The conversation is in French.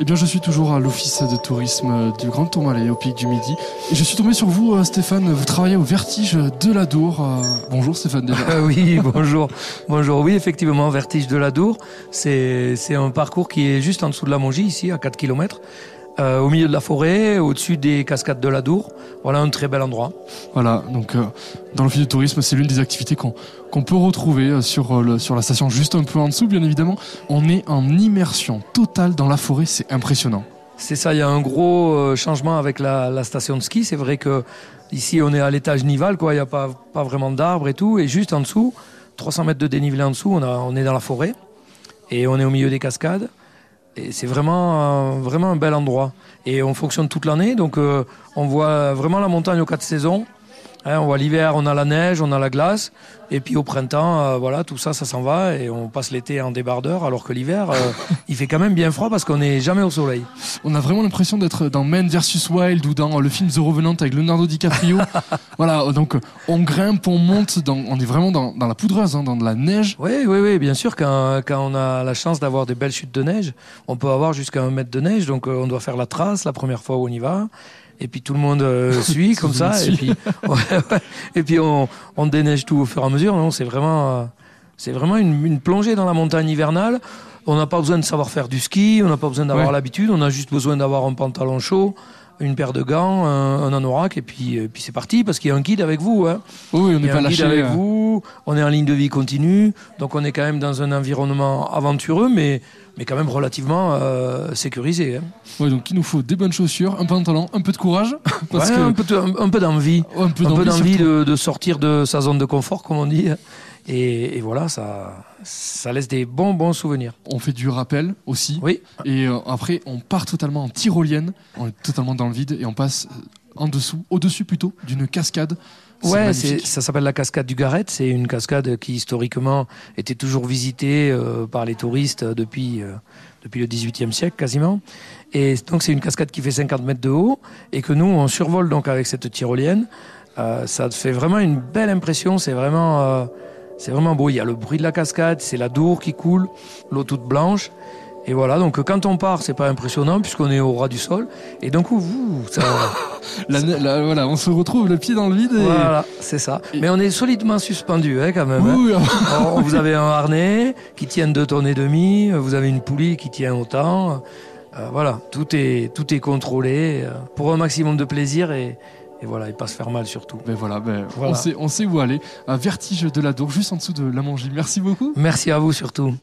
Eh bien, je suis toujours à l'office de tourisme du Grand Tourmalet au Pic du Midi. Et je suis tombé sur vous, euh, Stéphane. Vous travaillez au Vertige de la Dour. Euh, bonjour, Stéphane. Déjà. Euh, oui, bonjour. bonjour. Oui, effectivement, Vertige de la Dour. C'est, c'est un parcours qui est juste en dessous de la Mongie, ici, à 4 km. Euh, au milieu de la forêt, au-dessus des cascades de la Dour. Voilà un très bel endroit. Voilà, donc euh, dans l'office de tourisme, c'est l'une des activités qu'on qu'on peut retrouver euh, sur, le, sur la station juste un peu en dessous, bien évidemment. On est en immersion totale dans la forêt, c'est impressionnant. C'est ça, il y a un gros changement avec la, la station de ski. C'est vrai que ici on est à l'étage nival, quoi. Il n'y a pas, pas vraiment d'arbres et tout. Et juste en dessous, 300 mètres de dénivelé en dessous, on, a, on est dans la forêt et on est au milieu des cascades. Et c'est vraiment, vraiment un bel endroit. Et on fonctionne toute l'année, donc euh, on voit vraiment la montagne aux quatre saisons. Hein, on voit l'hiver, on a la neige, on a la glace, et puis au printemps, euh, voilà, tout ça, ça s'en va, et on passe l'été en débardeur, alors que l'hiver, euh, il fait quand même bien froid parce qu'on n'est jamais au soleil. On a vraiment l'impression d'être dans Men vs Wild ou dans le film The Revenant avec Leonardo DiCaprio. voilà, donc on grimpe, on monte, dans, on est vraiment dans, dans la poudreuse, hein, dans de la neige. Oui, oui, oui, bien sûr, quand, quand on a la chance d'avoir des belles chutes de neige, on peut avoir jusqu'à un mètre de neige, donc on doit faire la trace la première fois où on y va et puis tout le monde euh, suit comme ça, et puis, et puis on, on, déneige tout au fur et à mesure. Non, c'est vraiment, euh, c'est vraiment une, une, plongée dans la montagne hivernale. On n'a pas besoin de savoir faire du ski, on n'a pas besoin d'avoir l'habitude, on a juste besoin d'avoir un pantalon chaud, une paire de gants, un, un anorak, et puis, et puis c'est parti, parce qu'il y a un guide avec vous. Hein. Oui, on n'est pas lâché. Avec vous, on est en ligne de vie continue, donc on est quand même dans un environnement aventureux, mais mais quand même relativement euh, sécurisé. Hein. Ouais, donc il nous faut des bonnes chaussures, un pantalon, un peu de courage. Parce ouais, que... un peu, un, peu d'envie. un peu d'envie de, de, sortir de sa zone de confort, comme on dit. Et, et, voilà, ça, ça laisse des bons, bons souvenirs. On fait du rappel aussi. Oui. Et euh, après, on part totalement en tyrolienne. On est totalement dans le vide et on passe en dessous, au-dessus plutôt, d'une cascade Ouais, ça s'appelle la cascade du Garret. C'est une cascade qui historiquement était toujours visitée euh, par les touristes depuis, euh, depuis le XVIIIe siècle quasiment. Et donc c'est une cascade qui fait 50 mètres de haut et que nous on survole donc avec cette tyrolienne. Euh, ça fait vraiment une belle impression. C'est vraiment, euh, c'est vraiment beau. Il y a le bruit de la cascade, c'est la Dour qui coule, l'eau toute blanche. Et voilà, donc quand on part, c'est pas impressionnant puisqu'on est au ras du sol. Et donc vous, ça... la, la, voilà, on se retrouve le pied dans le vide. Et... Voilà, c'est ça. Et... Mais on est solidement suspendu, hein, quand même. Oui, hein. Alors, vous avez un harnais qui tient deux tonnes et demi. Vous avez une poulie qui tient autant. Euh, voilà, tout est tout est contrôlé euh, pour un maximum de plaisir et, et voilà, et pas se faire mal surtout. Ben voilà, ben voilà. On, sait, on sait où aller. Un vertige de la Dour, juste en dessous de la Mongie. Merci beaucoup. Merci à vous surtout.